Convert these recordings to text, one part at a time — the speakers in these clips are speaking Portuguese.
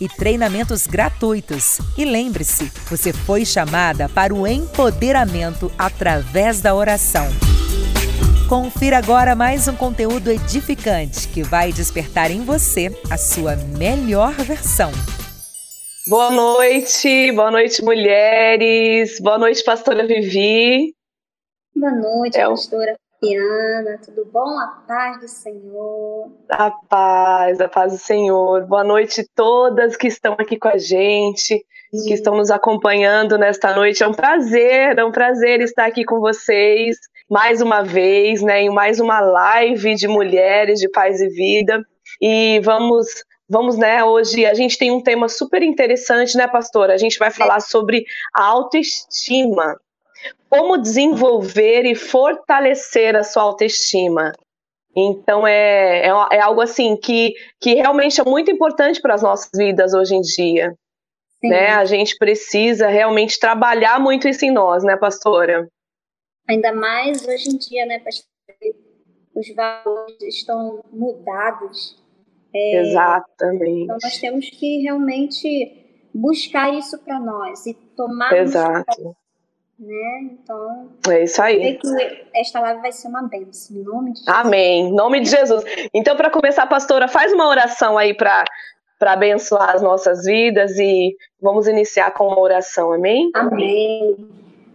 e treinamentos gratuitos. E lembre-se, você foi chamada para o empoderamento através da oração. Confira agora mais um conteúdo edificante que vai despertar em você a sua melhor versão. Boa noite, boa noite, mulheres. Boa noite, pastora Vivi. Boa noite, é pastora Piana, tudo bom? A paz do Senhor. A paz, a paz do Senhor. Boa noite a todas que estão aqui com a gente, Sim. que estão nos acompanhando nesta noite. É um prazer, é um prazer estar aqui com vocês mais uma vez, né, em mais uma live de mulheres de paz e vida. E vamos Vamos, né? Hoje a gente tem um tema super interessante, né, pastora? A gente vai falar sobre autoestima como desenvolver e fortalecer a sua autoestima. Então é, é, é, algo assim que, que realmente é muito importante para as nossas vidas hoje em dia. Né? A gente precisa realmente trabalhar muito isso em nós, né, pastora? Ainda mais hoje em dia, né, pastora? Os valores estão mudados. É, Exatamente. Então nós temos que realmente buscar isso para nós e tomar Exato né? Então, é isso aí. que esta live vai ser uma bênção, em nome de Jesus. Amém, em nome de Jesus. Então, para começar, pastora, faz uma oração aí para para abençoar as nossas vidas e vamos iniciar com uma oração, amém? Amém.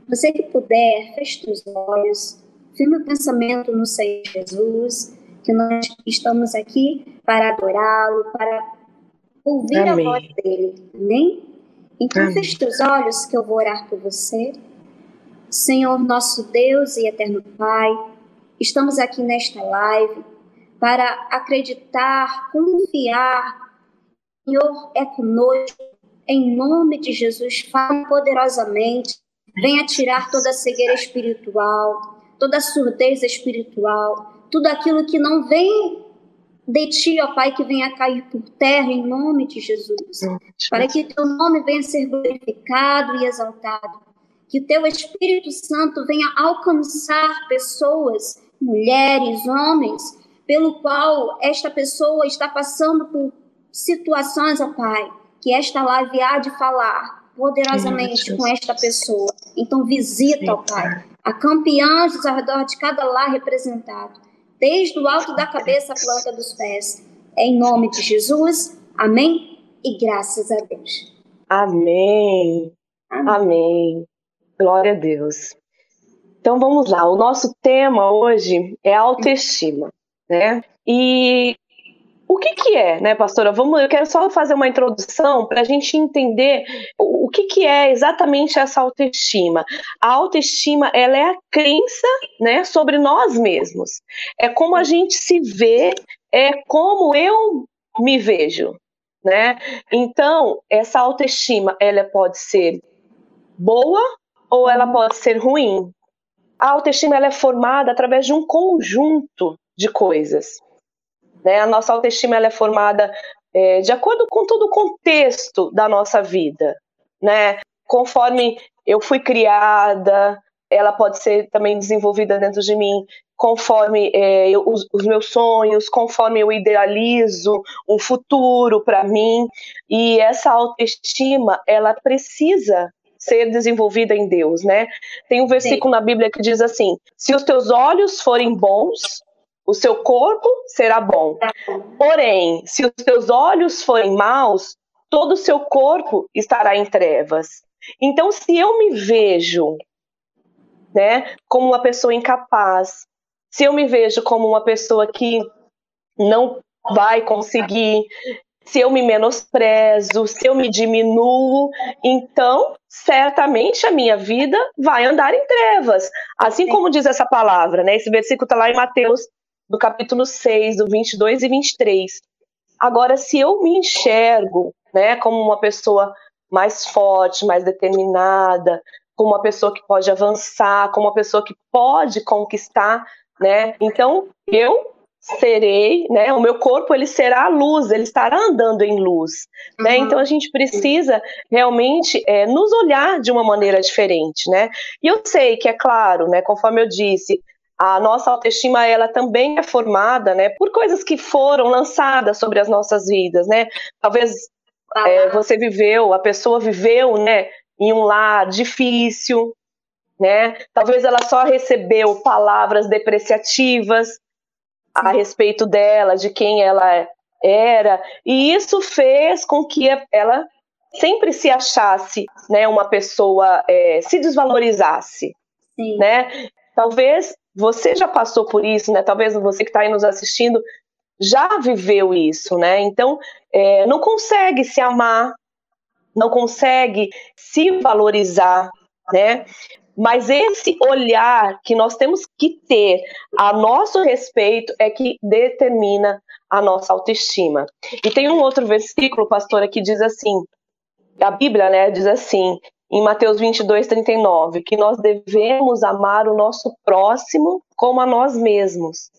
Você que puder, feche os olhos, firme o pensamento no Senhor Jesus, que nós estamos aqui para adorá-lo, para ouvir amém. a voz dele, amém? Então, amém. feche os olhos que eu vou orar por você. Senhor nosso Deus e eterno Pai, estamos aqui nesta live para acreditar, confiar. Senhor é conosco. Em nome de Jesus, fala poderosamente. Venha tirar toda a cegueira espiritual, toda a surdez espiritual, tudo aquilo que não vem de ti, ó Pai, que venha cair por terra em nome de Jesus, para que teu nome venha ser glorificado e exaltado que o teu Espírito Santo venha alcançar pessoas, mulheres, homens, pelo qual esta pessoa está passando por situações, ó Pai, que esta live há de falar poderosamente com esta pessoa. Então visita, ó Pai, acampe anjos ao redor de cada lar representado, desde o alto da cabeça à planta dos pés. Em nome de Jesus, amém e graças a Deus. Amém. Amém. amém. Glória a Deus. Então vamos lá. O nosso tema hoje é autoestima, né? E o que, que é, né, pastora? Vamos, eu quero só fazer uma introdução para a gente entender o, que, que é exatamente essa autoestima. A autoestima ela é a crença, né, sobre nós mesmos. É como a gente se vê, é como eu me vejo, né? Então essa autoestima ela pode ser boa ou ela pode ser ruim. A autoestima ela é formada através de um conjunto de coisas. Né? A nossa autoestima ela é formada é, de acordo com todo o contexto da nossa vida. Né? Conforme eu fui criada, ela pode ser também desenvolvida dentro de mim conforme é, eu, os, os, meus sonhos, conforme eu idealizo um futuro para mim. E essa autoestima, ela precisa ser desenvolvida em Deus, né? Tem um versículo Sim. na Bíblia que diz assim: se os teus olhos forem bons, o seu corpo será bom. Porém, se os teus olhos forem maus, todo o seu corpo estará em trevas. Então, se eu me vejo, né, como uma pessoa incapaz, se eu me vejo como uma pessoa que não vai conseguir, se eu me menosprezo, se eu me diminuo, então certamente a minha vida vai andar em trevas. Assim como diz essa palavra, né? Esse versículo está lá em Mateus, do capítulo 6, do 22 e 23. Agora, se eu me enxergo, né, como uma pessoa mais forte, mais determinada, como uma pessoa que pode avançar, como uma pessoa que pode conquistar, né? Então, eu serei, né? O meu corpo ele será a luz, ele estará andando em luz, né? uhum. né? Então a gente precisa realmente é, nos olhar de uma maneira diferente, né? E eu sei que é claro, né? Conforme eu disse, a nossa autoestima ela também é formada, né? Por coisas que foram lançadas sobre as nossas vidas, né? Talvez é, você viveu, a pessoa viveu, né? Em um lar difícil, né? Talvez ela só recebeu palavras depreciativas, a respeito dela, de quem ela era, e isso fez com que ela sempre se achasse, né, uma pessoa é, se desvalorizasse, Sim. né? Talvez você já passou por isso, né? Talvez você que está aí nos assistindo já viveu isso, né? Então é, não consegue se amar, não consegue se valorizar, né? Mas esse olhar que nós temos que ter a nosso respeito é que determina a nossa autoestima. E tem um outro versículo, pastora, que diz assim: a Bíblia, né, diz assim, em Mateus 22, 39, que nós devemos amar o nosso próximo como a nós mesmos.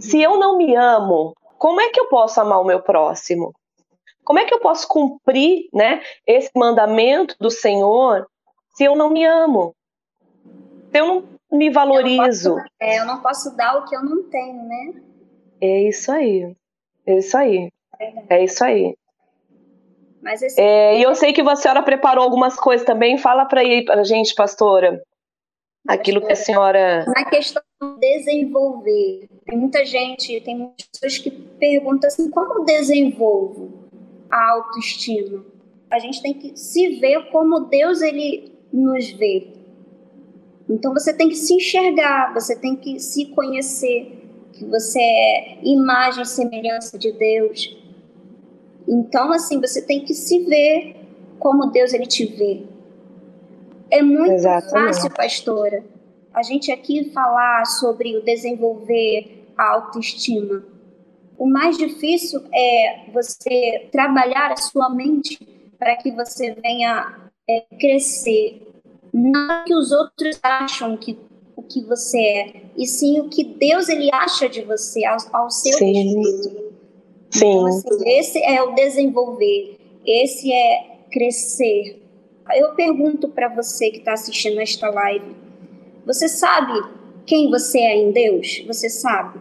Se eu não me amo, como é que eu posso amar o meu próximo? Como é que eu posso cumprir, né, esse mandamento do Senhor se eu não me amo? eu não me valorizo. Eu não, posso, é, eu não posso dar o que eu não tenho, né? É isso aí. É isso aí. É, é isso aí. Mas esse... é, e eu sei que a senhora preparou algumas coisas também. Fala para aí para a gente, pastora. Aquilo que a senhora. Na questão de desenvolver, tem muita gente, tem muitas pessoas que perguntam assim: como desenvolvo a autoestima? A gente tem que se ver como Deus ele nos vê. Então você tem que se enxergar, você tem que se conhecer, que você é imagem e semelhança de Deus. Então assim, você tem que se ver como Deus ele te vê. É muito Exatamente. fácil, pastora, a gente aqui falar sobre o desenvolver a autoestima. O mais difícil é você trabalhar a sua mente para que você venha é, crescer não que os outros acham que o que você é, e sim o que Deus ele acha de você ao, ao seu sim. respeito. Sim. Então, assim, esse é o desenvolver, esse é crescer. Eu pergunto para você que está assistindo esta live, você sabe quem você é em Deus? Você sabe?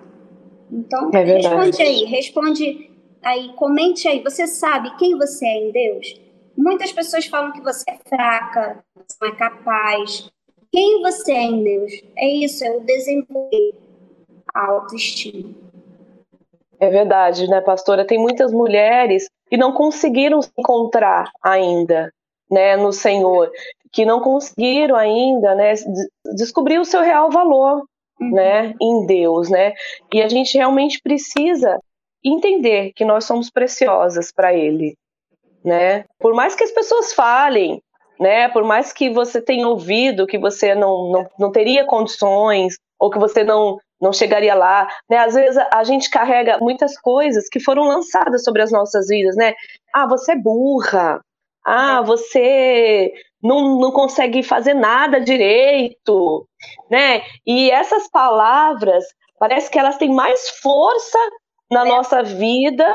Então, é responde aí, responde aí, comente aí. Você sabe quem você é em Deus? Muitas pessoas falam que você é fraca, você não é capaz. Quem você é em Deus? É isso, é o desenvolver a autoestima. É verdade, né, pastora? Tem muitas mulheres que não conseguiram se encontrar ainda, né, no Senhor, que não conseguiram ainda, né, descobrir o seu real valor, uhum. né, em Deus, né? E a gente realmente precisa entender que nós somos preciosas para Ele, né? Por mais que as pessoas falem, né? Por mais que você tenha ouvido que você não, não, não teria condições ou que você não não chegaria lá, né? Às vezes a, a gente carrega muitas coisas que foram lançadas sobre as nossas vidas, né? Ah, você é burra. Ah, você não, não consegue fazer nada direito, né? E essas palavras parece que elas têm mais força na é. nossa vida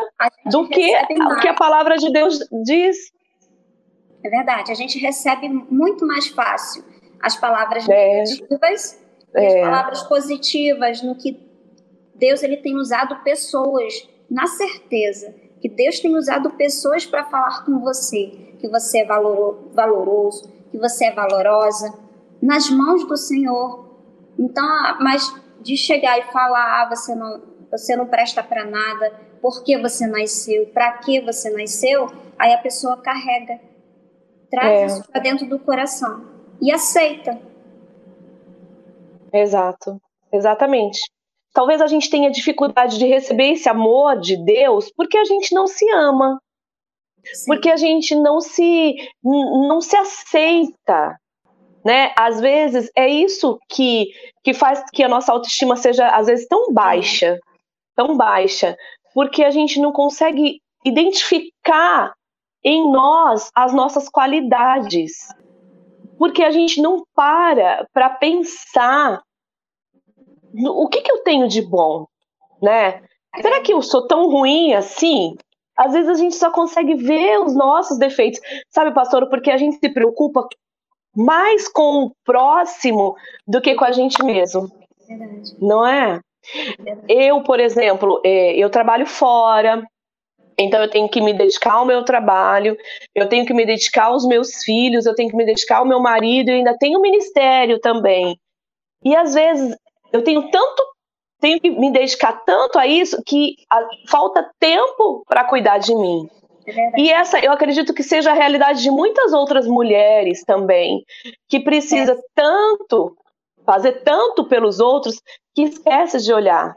do que o que a palavra de Deus diz. É verdade, a gente recebe muito mais fácil as palavras é. negativas é. as palavras positivas no que Deus ele tem usado pessoas na certeza que Deus tem usado pessoas para falar com você, que você é valoroso, que você é valorosa nas mãos do Senhor. Então, mas de chegar e falar, ah, você não, você não presta para nada, por que você nasceu, para que você nasceu, aí a pessoa carrega, traz é. isso para dentro do coração e aceita. Exato, exatamente. Talvez a gente tenha dificuldade de receber esse amor de Deus porque a gente não se ama. Sim. Porque a gente não se não se aceita, né? Às vezes é isso que que faz que a nossa autoestima seja às vezes tão baixa, tão baixa, porque a gente não consegue identificar em nós as nossas qualidades. Porque a gente não para para pensar o que, que eu tenho de bom, né? Será que eu sou tão ruim assim? Às vezes a gente só consegue ver os nossos defeitos, sabe, pastor? Porque a gente se preocupa mais com o próximo do que com a gente mesmo. Verdade. Não é? Eu, por exemplo, é, eu trabalho fora, então eu tenho que me dedicar ao meu trabalho, eu tenho que me dedicar aos meus filhos, eu tenho que me dedicar ao meu marido, e ainda tenho ministério também. E às vezes eu tenho tanto, tenho que me dedicar tanto a isso que a, falta tempo para cuidar de mim. É e essa, eu acredito que seja a realidade de muitas outras mulheres também, que precisa é. tanto fazer tanto pelos outros que esquece de olhar.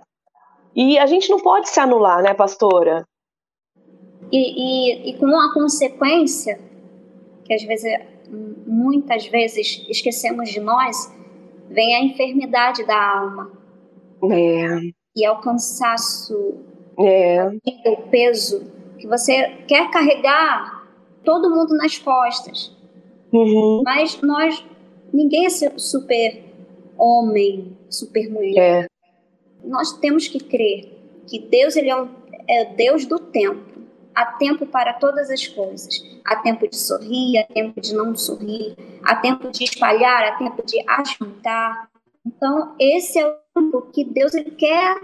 E a gente não pode se anular, né, pastora? E, e, e com a consequência, que às vezes, muitas vezes esquecemos de nós, vem a enfermidade da alma. É. E é o cansaço, é. o peso que você quer carregar todo mundo nas costas. Uhum. Mas nós, ninguém é super homem, super mulher. É. Nós temos que crer que Deus ele é, um, é Deus do tempo. Há tempo para todas as coisas. Há tempo de sorrir, há tempo de não sorrir, há tempo de espalhar, há tempo de ajuntar. Então, esse é o tempo que Deus ele quer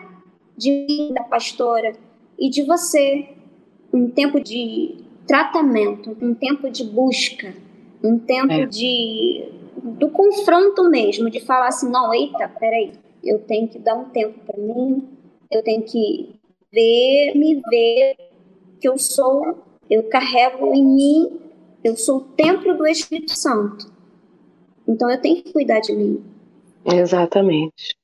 de mim, da pastora, e de você um tempo de tratamento, um tempo de busca, um tempo é. de do confronto mesmo, de falar assim, não, eita, peraí, eu tenho que dar um tempo para mim, eu tenho que ver, me ver que eu sou, eu carrego em mim, eu sou o templo do Espírito Santo. Então eu tenho que cuidar de mim. Exatamente.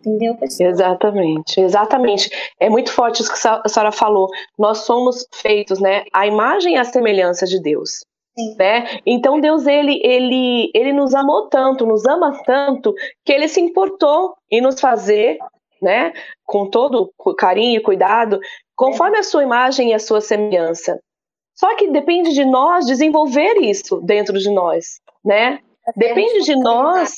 Entendeu, pessoal? Exatamente, exatamente. É muito forte isso que a senhora falou. Nós somos feitos, né? A imagem e a semelhança de Deus. Sim. Né? Então Deus ele, ele, ele nos amou tanto, nos ama tanto, que ele se importou em nos fazer, né, com todo carinho e cuidado, conforme a sua imagem e a sua semelhança. Só que depende de nós desenvolver isso dentro de nós, né? Depende de nós.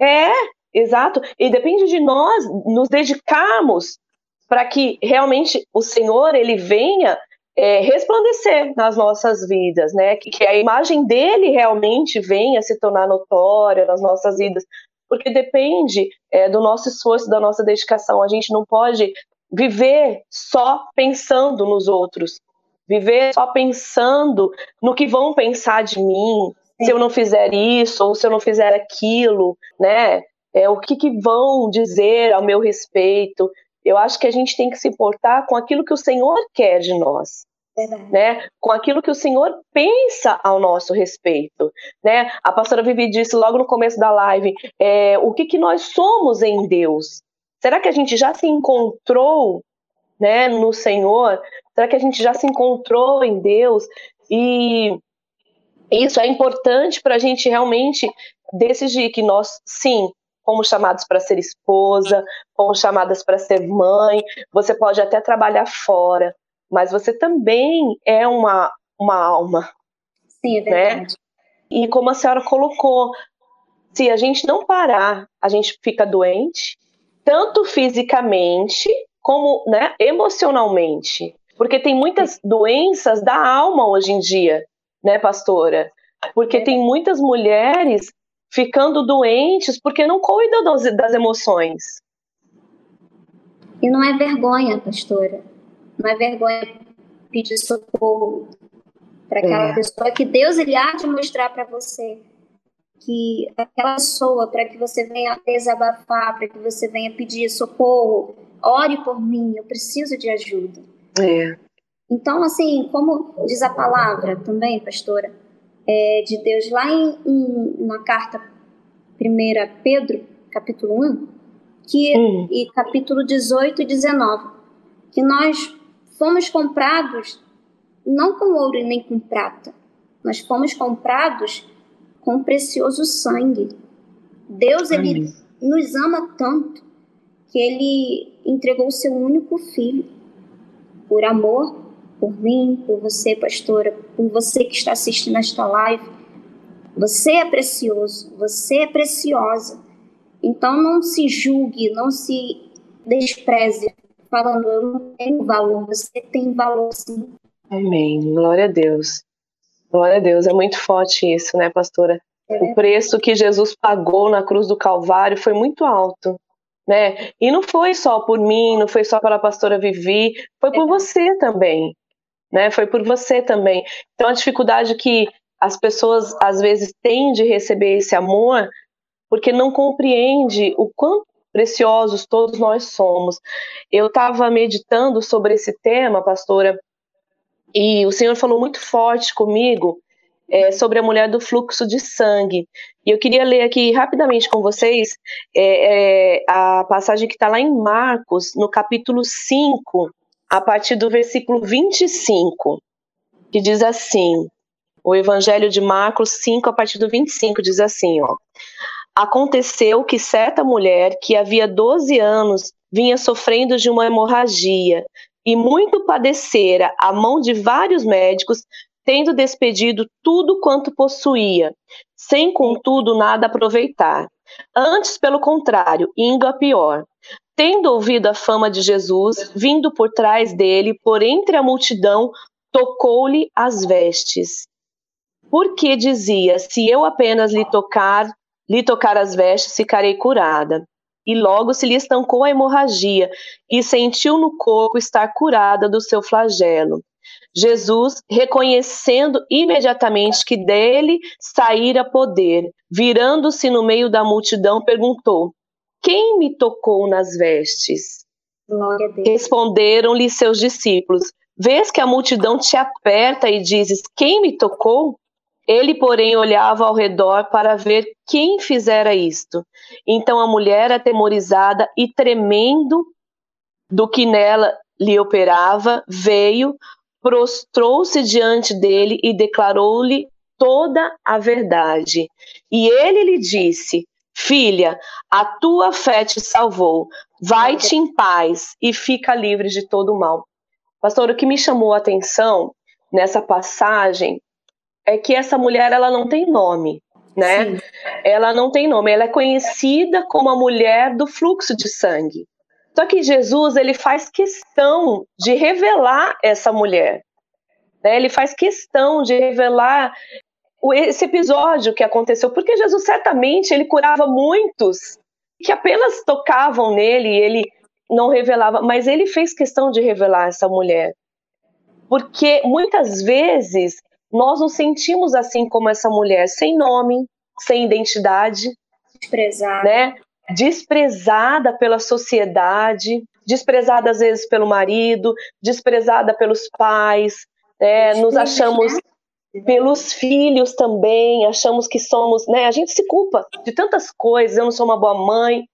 É, Exato. E depende de nós nos dedicarmos para que realmente o Senhor ele venha é, resplandecer nas nossas vidas, né? Que, que, a imagem dele realmente venha se tornar notória nas nossas vidas, porque depende é, do nosso esforço, da nossa dedicação. A gente não pode viver só pensando nos outros, viver só pensando no que vão pensar de mim, se eu não fizer isso ou se eu não fizer aquilo, né? é, o que, que vão dizer ao meu respeito. Eu acho que a gente tem que se importar com aquilo que o Senhor quer de nós. Né, com aquilo que o Senhor pensa ao nosso respeito. Né? A pastora Vivi disse logo no começo da live: é, o que, que nós somos em Deus? Será que a gente já se encontrou né, no Senhor? Será que a gente já se encontrou em Deus? E isso é importante para a gente realmente decidir que nós, sim, fomos chamados para ser esposa, fomos chamadas para ser mãe, você pode até trabalhar fora, mas você também é uma, uma alma. Sim, é né? verdade. Né? E como a senhora colocou, se a gente não parar, a gente fica doente, tanto fisicamente como né, emocionalmente. Porque tem muitas doenças da alma hoje em dia, né, pastora? Porque tem muitas mulheres ficando doentes porque não cuidam das, das emoções. E não é vergonha, pastora. Não é vergonha pedir socorro. para aquela é. pessoa que Deus ele há de mostrar para você que aquela pessoa para que você venha desabafar, para que você venha pedir socorro, ore por mim, eu preciso de ajuda. É. Então, assim, como diz a palavra também, pastora, é, de Deus lá em, em, na carta 1 Pedro, capítulo 1, que, hum. e capítulo 18 e 19, que nós fomos comprados não com ouro e nem com prata, nós fomos comprados com precioso sangue. Deus, ele nos ama tanto que ele entregou o seu único filho por amor por mim, por você, pastora, por você que está assistindo esta live. Você é precioso, você é preciosa. Então não se julgue, não se despreze, falando eu não tenho valor, você tem valor sim. Amém. Glória a Deus. Glória a Deus. É muito forte isso, né, pastora? É. O preço que Jesus pagou na cruz do Calvário foi muito alto. Né? E não foi só por mim, não foi só pela pastora Vivi, foi por é. você também né? Foi por você também. Então a dificuldade que as pessoas às vezes têm de receber esse amor porque não compreende o quanto preciosos todos nós somos. Eu estava meditando sobre esse tema, pastora, e o Senhor falou muito forte comigo é, sobre a mulher do fluxo de sangue. E eu queria ler aqui rapidamente com vocês é, é, a passagem que está lá em Marcos, no capítulo 5, a partir do versículo 25, que diz assim: o Evangelho de Marcos 5, a partir do 25, diz assim: ó. Aconteceu que certa mulher que havia 12 anos vinha sofrendo de uma hemorragia e muito padecera a mão de vários médicos, tendo despedido tudo quanto possuía, sem contudo nada aproveitar. Antes, pelo contrário, indo a pior. Tendo ouvido a fama de Jesus, vindo por trás dele, por entre a multidão, tocou-lhe as vestes. Porque dizia: Se eu apenas lhe tocar, lhe tocar as vestes, ficarei curada. E logo se lhe estancou a hemorragia e sentiu no corpo estar curada do seu flagelo. Jesus, reconhecendo imediatamente que dele saíra poder, virando-se no meio da multidão, perguntou: quem me tocou nas vestes? Responderam-lhe seus discípulos: Vês que a multidão te aperta e dizes: Quem me tocou? Ele, porém, olhava ao redor para ver quem fizera isto. Então a mulher, atemorizada e tremendo do que nela lhe operava, veio, prostrou-se diante dele e declarou-lhe toda a verdade. E ele lhe disse: Filha, a tua fé te salvou. Vai-te em paz e fica livre de todo o mal. Pastor, o que me chamou a atenção nessa passagem é que essa mulher ela não tem nome, né? Sim. Ela não tem nome, ela é conhecida como a mulher do fluxo de sangue. Só que Jesus ele faz questão de revelar essa mulher. Né? Ele faz questão de revelar esse episódio que aconteceu, porque Jesus certamente ele curava muitos que apenas tocavam nele e ele não revelava, mas ele fez questão de revelar essa mulher. Porque muitas vezes nós nos sentimos assim como essa mulher, sem nome, sem identidade, desprezada, né? Desprezada pela sociedade, desprezada às vezes pelo marido, desprezada pelos pais, né? Nos achamos né? Pelos filhos também, achamos que somos, né? A gente se culpa de tantas coisas, eu não sou uma boa mãe.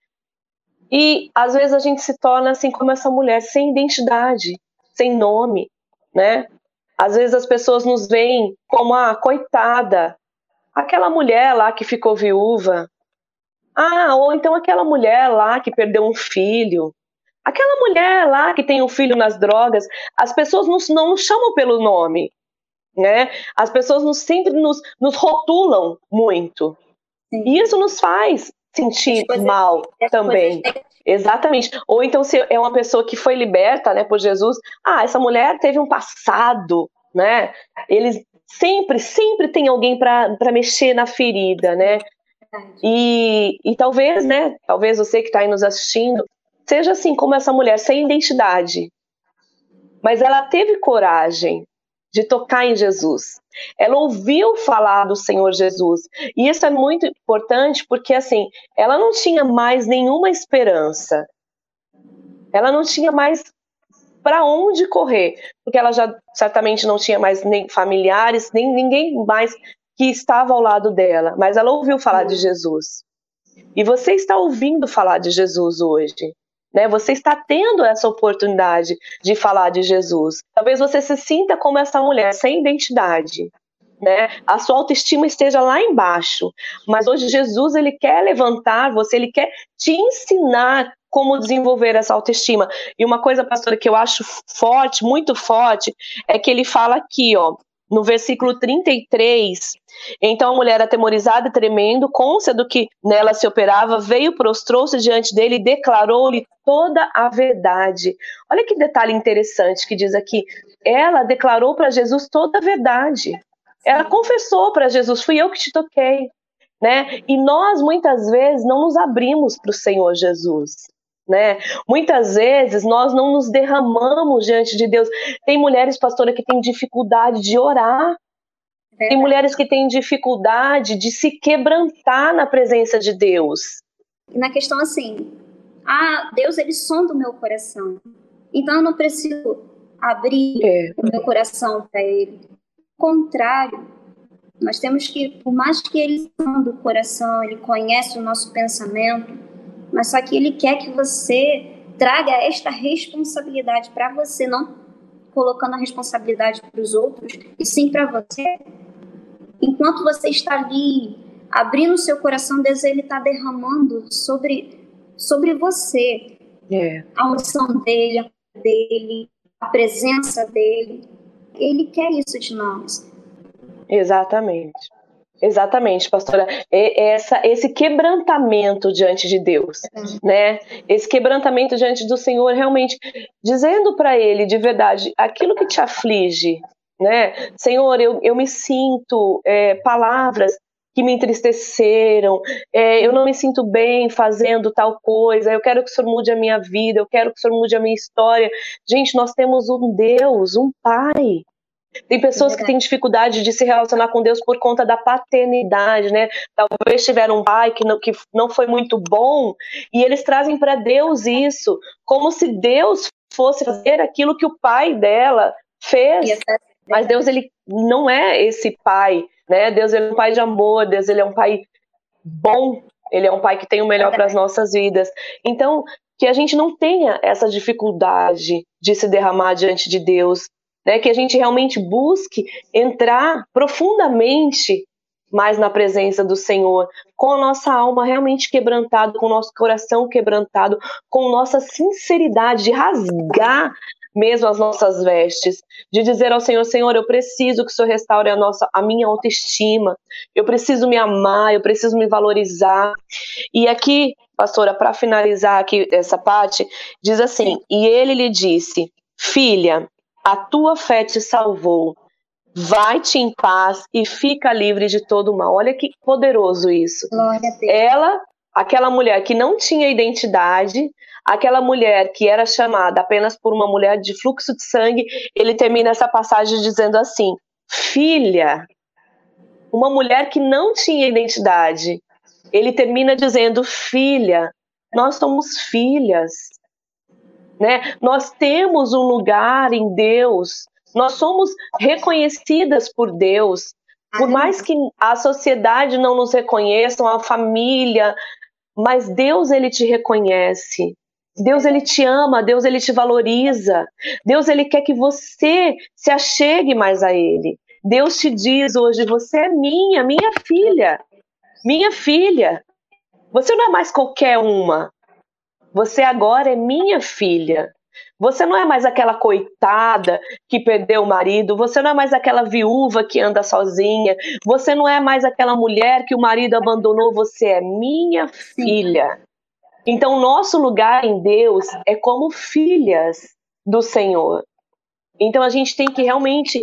E às vezes a gente se torna assim como essa mulher, sem identidade, sem nome, né? Às vezes as pessoas nos veem como a ah, coitada, aquela mulher lá que ficou viúva. Ah, ou então aquela mulher lá que perdeu um filho. Aquela mulher lá que tem um filho nas drogas. As pessoas não, não nos chamam pelo nome né? As pessoas nos, sempre nos, nos rotulam muito. Sim. E isso nos faz sentir mal também. Exatamente. Ou então, se é uma pessoa que foi liberta né, por Jesus, ah, essa mulher teve um passado, né? Eles sempre, sempre tem alguém para mexer na ferida, né? E, e talvez, né? Talvez você que está aí nos assistindo seja assim como essa mulher, sem identidade. Mas ela teve coragem de tocar em Jesus. Ela ouviu falar do Senhor Jesus. E isso é muito importante porque assim, ela não tinha mais nenhuma esperança. Ela não tinha mais para onde correr, porque ela já certamente não tinha mais nem familiares, nem ninguém mais que estava ao lado dela, mas ela ouviu falar de Jesus. E você está ouvindo falar de Jesus hoje. Né? Você está tendo essa oportunidade de falar de Jesus. Talvez você se sinta como essa mulher, sem identidade. Né? A sua autoestima esteja lá embaixo. Mas hoje Jesus ele quer levantar você, ele quer te ensinar como desenvolver essa autoestima. E uma coisa, pastora, que eu acho forte, muito forte, é que ele fala aqui, ó, no versículo 33, então a mulher atemorizada e tremendo, côncia do que nela se operava, veio, prostrou-se diante dele e declarou-lhe toda a verdade. Olha que detalhe interessante que diz aqui. Ela declarou para Jesus toda a verdade. Ela confessou para Jesus: fui eu que te toquei. Né? E nós muitas vezes não nos abrimos para o Senhor Jesus. Né? Muitas vezes nós não nos derramamos diante de Deus. Tem mulheres, pastora, que têm dificuldade de orar. É Tem mulheres que têm dificuldade de se quebrantar na presença de Deus. Na questão assim, ah, Deus ele sonda o meu coração. Então eu não preciso abrir é. o meu coração para ele. Ao contrário, nós temos que, por mais que ele sonda o coração, ele conhece o nosso pensamento, mas só que ele quer que você traga esta responsabilidade para você, não colocando a responsabilidade para os outros, e sim para você. Enquanto você está ali abrindo o seu coração, Deus ele está derramando sobre sobre você é. a unção dele, a dele, a presença dele. Ele quer isso de nós. Exatamente. Exatamente, pastora. Essa, esse quebrantamento diante de Deus, né? Esse quebrantamento diante do Senhor, realmente dizendo para Ele de verdade aquilo que te aflige, né? Senhor, eu, eu me sinto é, palavras que me entristeceram, é, eu não me sinto bem fazendo tal coisa, eu quero que o Senhor mude a minha vida, eu quero que o Senhor mude a minha história. Gente, nós temos um Deus, um Pai, tem pessoas que têm dificuldade de se relacionar com Deus por conta da paternidade, né? Talvez tiveram um pai que não, que não foi muito bom e eles trazem para Deus isso, como se Deus fosse fazer aquilo que o pai dela fez. Mas Deus ele não é esse pai, né? Deus ele é um pai de amor, Deus ele é um pai bom, ele é um pai que tem o melhor para as nossas vidas. Então, que a gente não tenha essa dificuldade de se derramar diante de Deus, né, que a gente realmente busque entrar profundamente mais na presença do Senhor, com a nossa alma realmente quebrantada, com o nosso coração quebrantado, com nossa sinceridade de rasgar mesmo as nossas vestes, de dizer ao Senhor, Senhor, eu preciso que o Senhor restaure a nossa a minha autoestima. Eu preciso me amar, eu preciso me valorizar. E aqui, pastora, para finalizar aqui essa parte, diz assim: "E ele lhe disse: Filha, a tua fé te salvou. Vai-te em paz e fica livre de todo mal. Olha que poderoso isso. Ela, aquela mulher que não tinha identidade, aquela mulher que era chamada apenas por uma mulher de fluxo de sangue, ele termina essa passagem dizendo assim: Filha, uma mulher que não tinha identidade, ele termina dizendo: Filha, nós somos filhas. Né? Nós temos um lugar em Deus, nós somos reconhecidas por Deus. Por mais que a sociedade não nos reconheça, a família, mas Deus ele te reconhece. Deus ele te ama, Deus ele te valoriza. Deus ele quer que você se achegue mais a ele. Deus te diz hoje: você é minha, minha filha. Minha filha. Você não é mais qualquer uma. Você agora é minha filha. Você não é mais aquela coitada que perdeu o marido, você não é mais aquela viúva que anda sozinha, você não é mais aquela mulher que o marido abandonou, você é minha filha. Então, nosso lugar em Deus é como filhas do Senhor. Então, a gente tem que realmente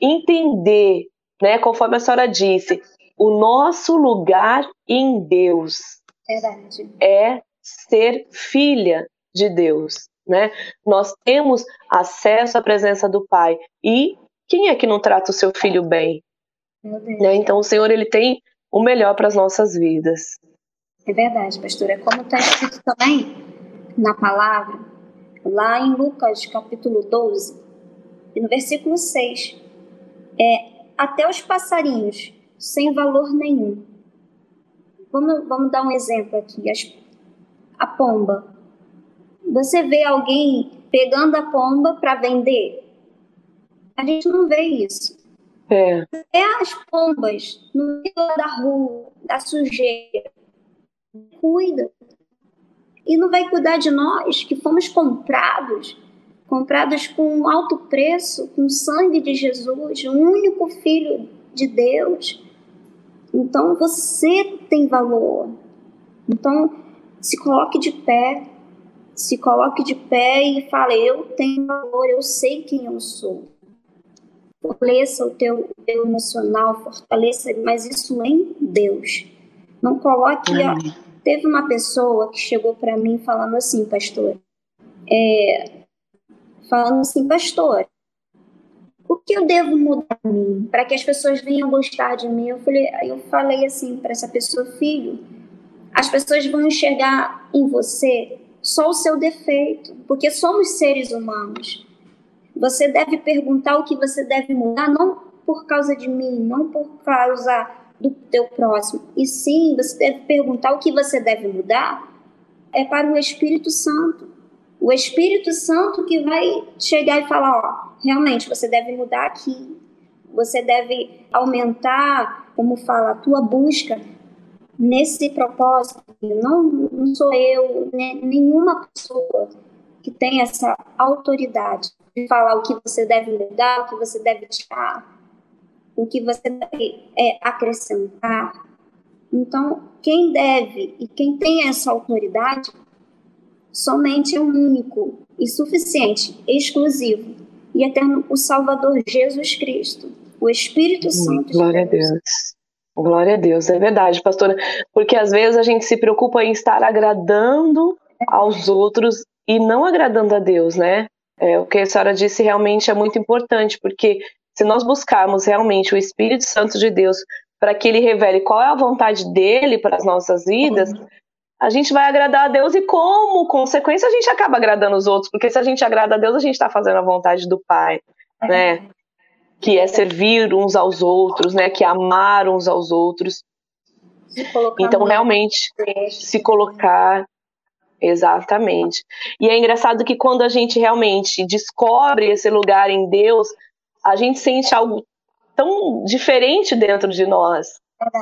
entender, né, conforme a senhora disse, o nosso lugar em Deus Verdade. é ser filha de Deus, né? Nós temos acesso à presença do Pai e quem é que não trata o seu filho bem? Né? Então o Senhor ele tem o melhor para as nossas vidas. É verdade, pastora. Como está escrito também na palavra, lá em Lucas capítulo 12, e no versículo 6, é até os passarinhos, sem valor nenhum. Vamos, vamos dar um exemplo aqui. As, a pomba. Você vê alguém pegando a pomba para vender? A gente não vê isso. É. É as pombas no meio da rua, da sujeira. Cuida. E não vai cuidar de nós que fomos comprados comprados com um alto preço, com o sangue de Jesus, o único Filho de Deus. Então você tem valor. Então se coloque de pé, se coloque de pé e fale: Eu tenho valor, eu sei quem eu sou. Fortaleça o teu, teu emocional, fortaleça, mas isso em Deus. Não coloque. A... Teve uma pessoa que chegou para mim falando assim, pastor, é, falando assim, pastor, o que eu devo mudar em mim para que as pessoas venham gostar de mim? Eu falei, eu falei assim para essa pessoa, filho, as pessoas vão enxergar em você só o seu defeito, porque somos seres humanos. Você deve perguntar o que você deve mudar, não por causa de mim, não por causa do teu próximo, e sim, você deve perguntar o que você deve mudar é para o Espírito Santo o Espírito Santo que vai chegar e falar, ó, realmente você deve mudar aqui. Você deve aumentar, como fala, a tua busca nesse propósito. Não, não sou eu, né, nenhuma pessoa que tem essa autoridade de falar o que você deve mudar, o que você deve tirar, o que você deve é, acrescentar. Então, quem deve e quem tem essa autoridade somente é único e suficiente, exclusivo e eterno o Salvador Jesus Cristo, o Espírito Santo. Glória de Deus. a Deus. Glória a Deus, é verdade, pastora. Porque às vezes a gente se preocupa em estar agradando aos outros e não agradando a Deus, né? É, o que a senhora disse realmente é muito importante, porque se nós buscarmos realmente o Espírito Santo de Deus para que ele revele qual é a vontade dele para as nossas vidas, a gente vai agradar a Deus e, como consequência, a gente acaba agradando os outros, porque se a gente agrada a Deus, a gente está fazendo a vontade do Pai, né? Que é servir uns aos outros, né? Que é amar uns aos outros. Então, realmente, se colocar. Exatamente. E é engraçado que quando a gente realmente descobre esse lugar em Deus, a gente sente algo tão diferente dentro de nós,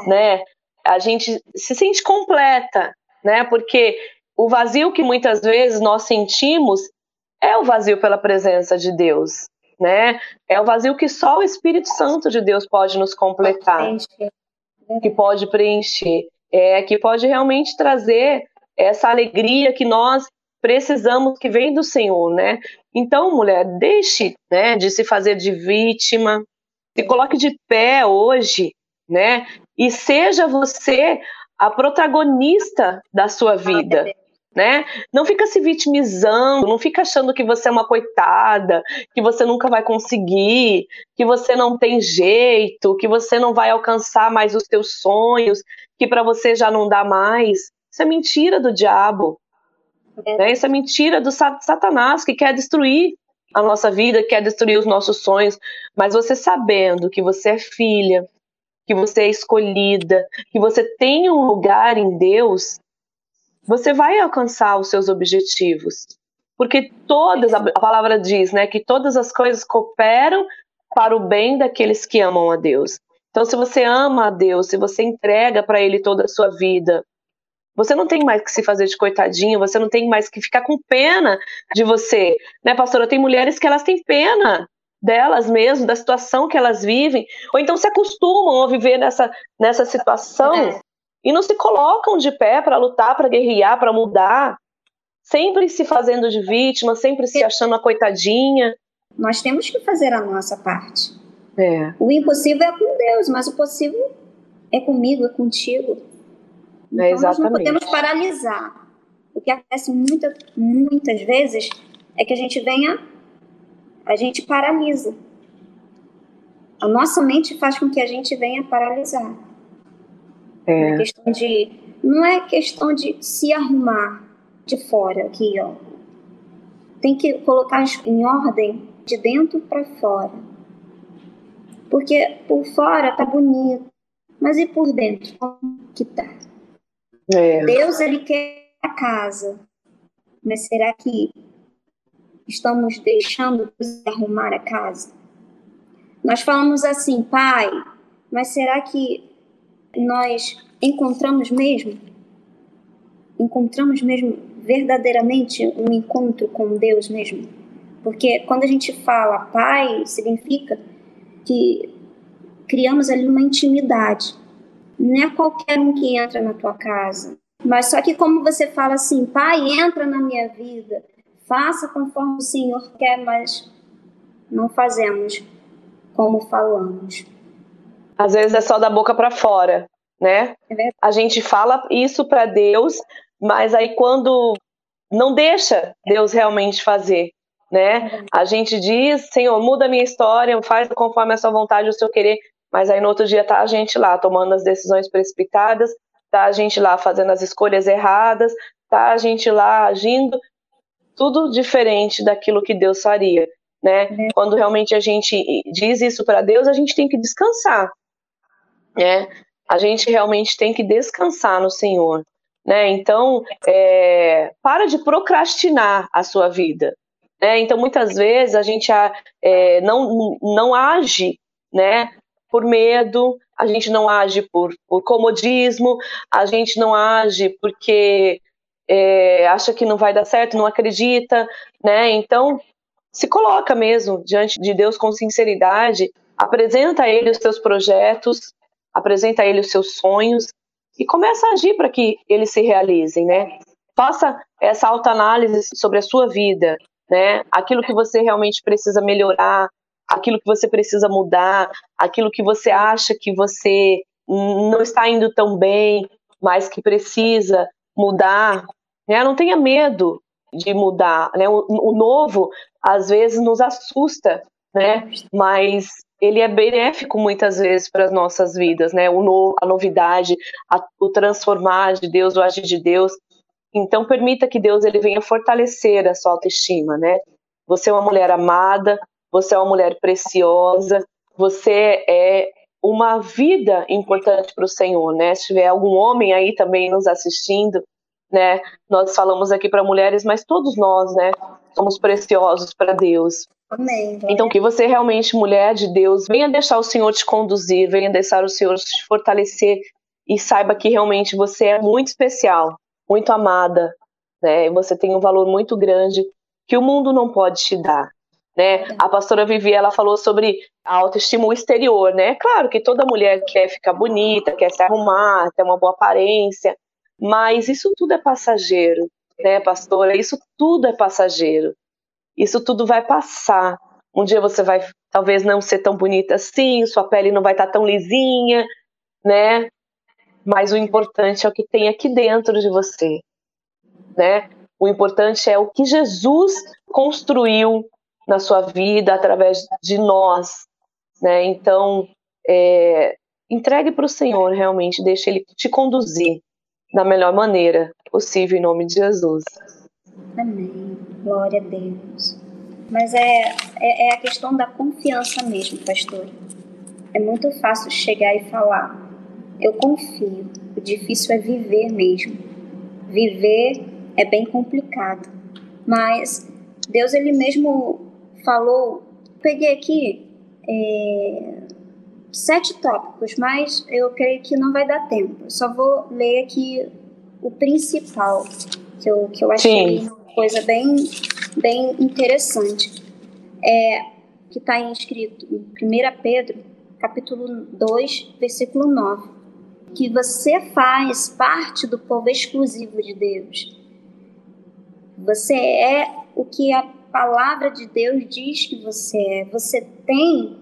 né? A gente se sente completa, né? Porque o vazio que muitas vezes nós sentimos é o vazio pela presença de Deus, né? É o vazio que só o Espírito Santo de Deus pode nos completar, que pode preencher, é que pode realmente trazer essa alegria que nós precisamos que vem do Senhor, né? Então, mulher, deixe, né, de se fazer de vítima, se coloque de pé hoje, né? E seja você a protagonista da sua vida. Né? Não fica se vitimizando, não fica achando que você é uma coitada, que você nunca vai conseguir, que você não tem jeito, que você não vai alcançar mais os teus sonhos, que para você já não dá mais. Isso é mentira do diabo. É. Né? Isso é mentira do Satanás que quer destruir a nossa vida, quer destruir os nossos sonhos. Mas você sabendo que você é filha, que você é escolhida, que você tem um lugar em Deus, você vai alcançar os seus objetivos. Porque todas, a palavra diz, né, que todas as coisas cooperam para o bem daqueles que amam a Deus. Então, se você ama a Deus, se você entrega para Ele toda a sua vida, você não tem mais que se fazer de coitadinha, você não tem mais que ficar com pena de você. Né, pastora? Tem mulheres que elas têm pena delas mesmo, da situação que elas vivem, ou então se acostumam a viver nessa, nessa situação. E não se colocam de pé para lutar, para guerrear, para mudar, sempre se fazendo de vítima, sempre se achando a coitadinha. Nós temos que fazer a nossa parte. É. O impossível é com Deus, mas o possível é comigo, é contigo. Então é nós não podemos paralisar. O que acontece muita, muitas vezes é que a gente venha a gente paralisa. a nossa mente faz com que a gente venha paralisar. É. questão de, não é questão de se arrumar de fora aqui, ó. Tem que colocar em ordem de dentro para fora. Porque por fora tá bonito, mas e por dentro como que tá? É. Deus ele quer a casa, mas será que estamos deixando de arrumar a casa? Nós falamos assim, pai, mas será que nós encontramos mesmo? Encontramos mesmo verdadeiramente um encontro com Deus mesmo? Porque quando a gente fala pai, significa que criamos ali uma intimidade. Não é qualquer um que entra na tua casa. Mas só que como você fala assim, pai, entra na minha vida, faça conforme o Senhor quer, mas não fazemos como falamos. Às vezes é só da boca para fora, né? É a gente fala isso para Deus, mas aí quando não deixa Deus realmente fazer, né? A gente diz, Senhor, muda a minha história, faz conforme a sua vontade, o seu querer, mas aí no outro dia tá a gente lá tomando as decisões precipitadas, tá a gente lá fazendo as escolhas erradas, tá a gente lá agindo tudo diferente daquilo que Deus faria né? É. Quando realmente a gente diz isso para Deus, a gente tem que descansar, né? A gente realmente tem que descansar no Senhor, né? Então, é, para de procrastinar a sua vida, né? Então, muitas vezes a gente é, não, não age, né? Por medo, a gente não age por, por comodismo, a gente não age porque é, acha que não vai dar certo, não acredita, né? Então, se coloca mesmo diante de Deus com sinceridade, apresenta a Ele os seus projetos, apresenta a Ele os seus sonhos e começa a agir para que eles se realizem, né? Faça essa autoanálise sobre a sua vida, né? Aquilo que você realmente precisa melhorar, aquilo que você precisa mudar, aquilo que você acha que você não está indo tão bem, mas que precisa mudar. Né? Não tenha medo de mudar, né? O, o novo às vezes nos assusta, né? Mas ele é benéfico muitas vezes para as nossas vidas, né? O no, a novidade, a, o transformar de Deus, o agir de Deus. Então permita que Deus ele venha fortalecer a sua autoestima, né? Você é uma mulher amada, você é uma mulher preciosa, você é uma vida importante para o Senhor, né? Se tiver algum homem aí também nos assistindo, né? Nós falamos aqui para mulheres, mas todos nós, né? Somos preciosos para Deus. Amém. Então, que você realmente, mulher de Deus, venha deixar o Senhor te conduzir, venha deixar o Senhor te fortalecer e saiba que realmente você é muito especial, muito amada, né? Você tem um valor muito grande que o mundo não pode te dar. Né? A pastora Vivi ela falou sobre a autoestima exterior, né? Claro que toda mulher quer ficar bonita, quer se arrumar, ter uma boa aparência, mas isso tudo é passageiro, né, pastora? Isso tudo é passageiro. Isso tudo vai passar. Um dia você vai talvez não ser tão bonita assim, sua pele não vai estar tão lisinha, né? Mas o importante é o que tem aqui dentro de você, né? O importante é o que Jesus construiu na sua vida através de nós, né? Então, é, entregue para o Senhor realmente, deixe Ele te conduzir, da melhor maneira possível, em nome de Jesus. Amém. Glória a Deus. Mas é, é, é a questão da confiança mesmo, pastor. É muito fácil chegar e falar, eu confio. O difícil é viver mesmo. Viver é bem complicado. Mas Deus, Ele mesmo falou. Peguei aqui é, sete tópicos, mas eu creio que não vai dar tempo. Eu só vou ler aqui o principal, que eu, que eu achei Sim. Coisa bem, bem interessante. É, que está escrito em 1 Pedro, capítulo 2, versículo 9. Que você faz parte do povo exclusivo de Deus. Você é o que a palavra de Deus diz que você é. Você tem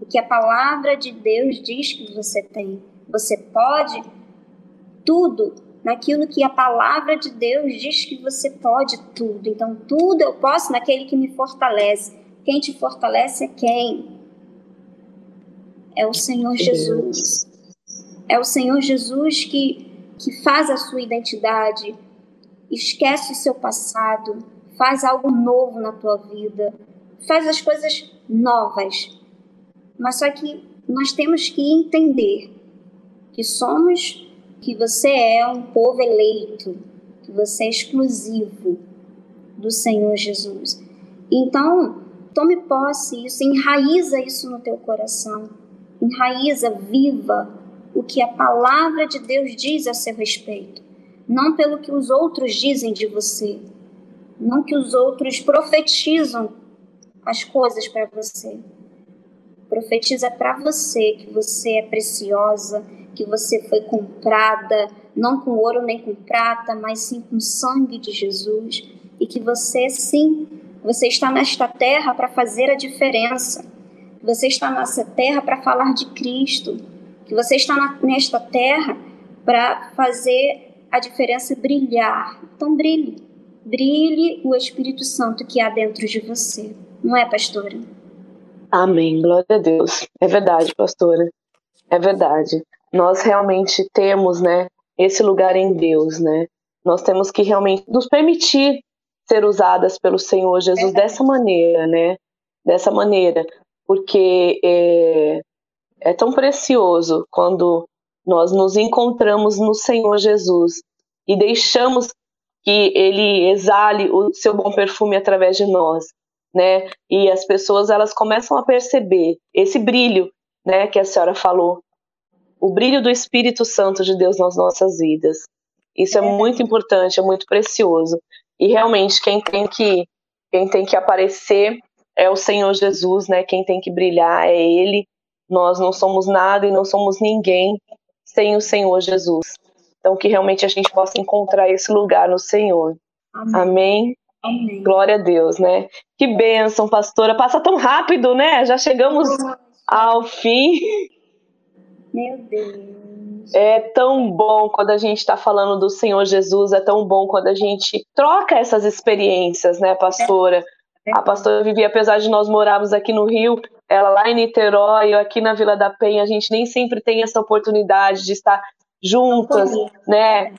o que a palavra de Deus diz que você tem. Você pode tudo naquilo que a palavra de Deus diz que você pode tudo. Então, tudo eu posso naquele que me fortalece. Quem te fortalece é quem? é o Senhor Jesus. É o Senhor Jesus que, que faz a sua identidade, esquece o seu passado, faz algo novo na tua vida, faz as coisas novas. Mas só que nós temos que entender que somos, que você é um povo eleito, que você é exclusivo do Senhor Jesus. Então, tome posse isso, enraiza isso no teu coração, enraiza, viva o que a palavra de Deus diz a seu respeito, não pelo que os outros dizem de você, não que os outros profetizam as coisas para você. Profetiza para você que você é preciosa, que você foi comprada, não com ouro nem com prata, mas sim com sangue de Jesus, e que você sim, você está nesta terra para fazer a diferença. Você está nessa terra para falar de Cristo, que você está na, nesta terra para fazer a diferença brilhar. Então brilhe, brilhe o Espírito Santo que há dentro de você. Não é, pastora? Amém. Glória a Deus. É verdade, pastora. É verdade. Nós realmente temos, né, esse lugar em Deus, né? Nós temos que realmente nos permitir ser usadas pelo Senhor Jesus é. dessa maneira, né? Dessa maneira, porque é, é tão precioso quando nós nos encontramos no Senhor Jesus e deixamos que Ele exale o seu bom perfume através de nós, né? E as pessoas elas começam a perceber esse brilho, né? Que a senhora falou, o brilho do Espírito Santo de Deus nas nossas vidas. Isso é, é muito importante, é muito precioso. E realmente quem tem que quem tem que aparecer é o Senhor Jesus, né? Quem tem que brilhar é Ele. Nós não somos nada e não somos ninguém sem o Senhor Jesus. Então que realmente a gente possa encontrar esse lugar no Senhor. Amém. Amém. Amém. Glória a Deus, né? Que bênção, pastora. Passa tão rápido, né? Já chegamos ao fim. Meu Deus. É tão bom quando a gente está falando do Senhor Jesus, é tão bom quando a gente troca essas experiências, né, pastora? É. A pastora Vivi, apesar de nós morarmos aqui no Rio, ela lá em Niterói, eu aqui na Vila da Penha, a gente nem sempre tem essa oportunidade de estar juntas, né?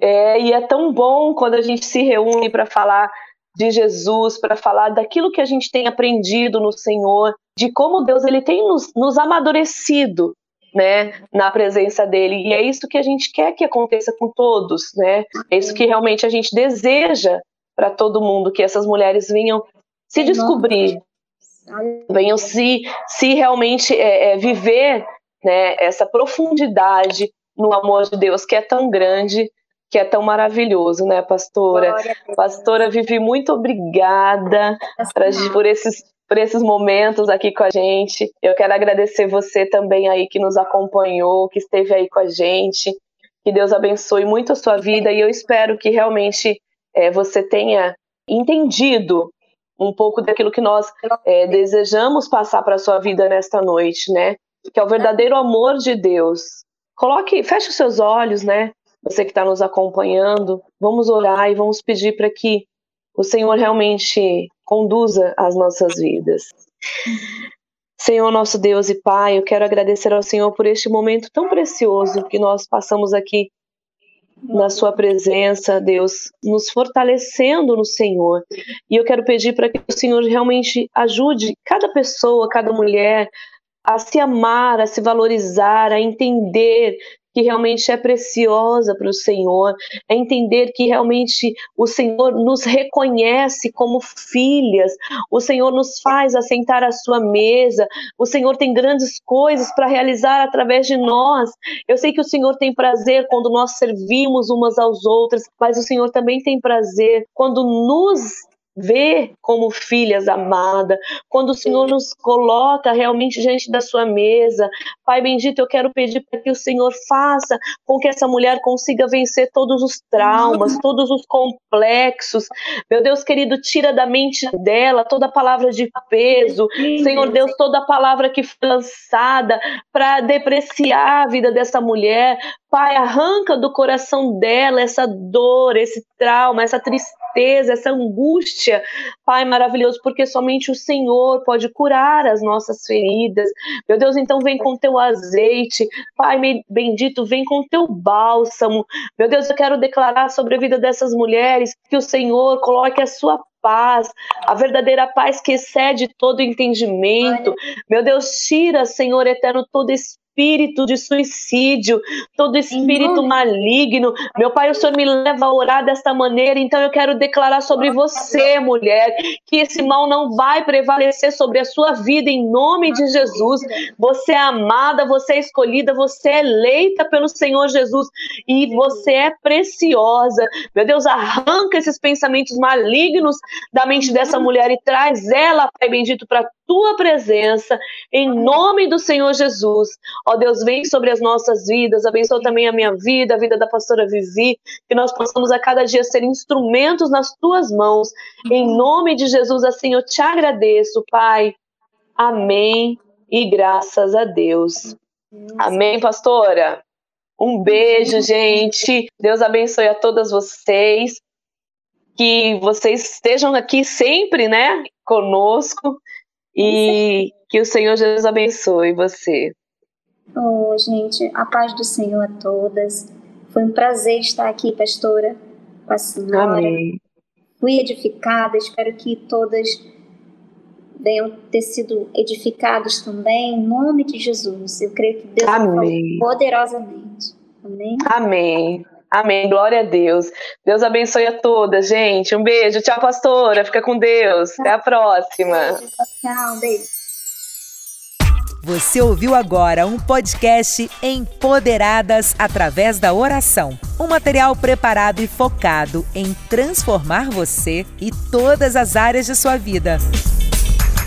É, e é tão bom quando a gente se reúne para falar de Jesus, para falar daquilo que a gente tem aprendido no Senhor, de como Deus ele tem nos, nos amadurecido, né, na presença dele. E é isso que a gente quer que aconteça com todos, né? É isso que realmente a gente deseja para todo mundo, que essas mulheres venham se descobrir, venham se, se realmente é, é, viver né, essa profundidade no amor de Deus que é tão grande que é tão maravilhoso, né, pastora? Pastora Vivi, muito obrigada pra, por esses por esses momentos aqui com a gente. Eu quero agradecer você também aí que nos acompanhou, que esteve aí com a gente. Que Deus abençoe muito a sua vida e eu espero que realmente é, você tenha entendido um pouco daquilo que nós é, desejamos passar para a sua vida nesta noite, né? Que é o verdadeiro amor de Deus. Coloque, feche os seus olhos, né? você que está nos acompanhando, vamos orar e vamos pedir para que o Senhor realmente conduza as nossas vidas. Senhor, nosso Deus e Pai, eu quero agradecer ao Senhor por este momento tão precioso que nós passamos aqui na Sua presença, Deus, nos fortalecendo no Senhor. E eu quero pedir para que o Senhor realmente ajude cada pessoa, cada mulher a se amar, a se valorizar, a entender que realmente é preciosa para o Senhor, é entender que realmente o Senhor nos reconhece como filhas, o Senhor nos faz assentar à sua mesa, o Senhor tem grandes coisas para realizar através de nós. Eu sei que o Senhor tem prazer quando nós servimos umas aos outras, mas o Senhor também tem prazer quando nos vê como filhas amadas, quando o Senhor nos coloca realmente diante da sua mesa. Pai bendito, eu quero pedir para que o Senhor faça com que essa mulher consiga vencer todos os traumas, todos os complexos. Meu Deus querido, tira da mente dela toda palavra de peso. Senhor Deus, toda palavra que foi lançada para depreciar a vida dessa mulher. Pai, arranca do coração dela essa dor, esse trauma, essa tristeza, essa angústia angústia. Pai maravilhoso, porque somente o Senhor pode curar as nossas feridas. Meu Deus, então vem com teu azeite. Pai bendito, vem com teu bálsamo. Meu Deus, eu quero declarar sobre a vida dessas mulheres que o Senhor coloque a sua paz, a verdadeira paz que excede todo entendimento. Meu Deus, tira, Senhor eterno, todo espírito espírito de suicídio, todo espírito maligno. Meu Pai, o Senhor me leva a orar desta maneira, então eu quero declarar sobre você, mulher, que esse mal não vai prevalecer sobre a sua vida, em nome de Jesus. Você é amada, você é escolhida, você é eleita pelo Senhor Jesus e você é preciosa. Meu Deus, arranca esses pensamentos malignos da mente dessa mulher e traz ela, Pai bendito, para tua presença, em nome do Senhor Jesus. Ó Deus, vem sobre as nossas vidas, abençoa também a minha vida, a vida da pastora Vivi, que nós possamos a cada dia ser instrumentos nas tuas mãos. Em nome de Jesus, assim eu te agradeço, Pai. Amém e graças a Deus. Amém, pastora? Um beijo, gente. Deus abençoe a todas vocês. Que vocês estejam aqui sempre, né? Conosco. E que o Senhor Jesus abençoe você. Oh, gente, a paz do Senhor a todas. Foi um prazer estar aqui, pastora, com a senhora. Amém. Fui edificada, espero que todas venham ter sido edificadas também, em nome de Jesus. Eu creio que Deus Amém. poderosamente. Amém. Amém. Amém. Glória a Deus. Deus abençoe a todas, gente. Um beijo. Tchau, pastora. Fica com Deus. Até a próxima. Tchau. Beijo. Você ouviu agora um podcast Empoderadas através da oração. Um material preparado e focado em transformar você e todas as áreas de sua vida.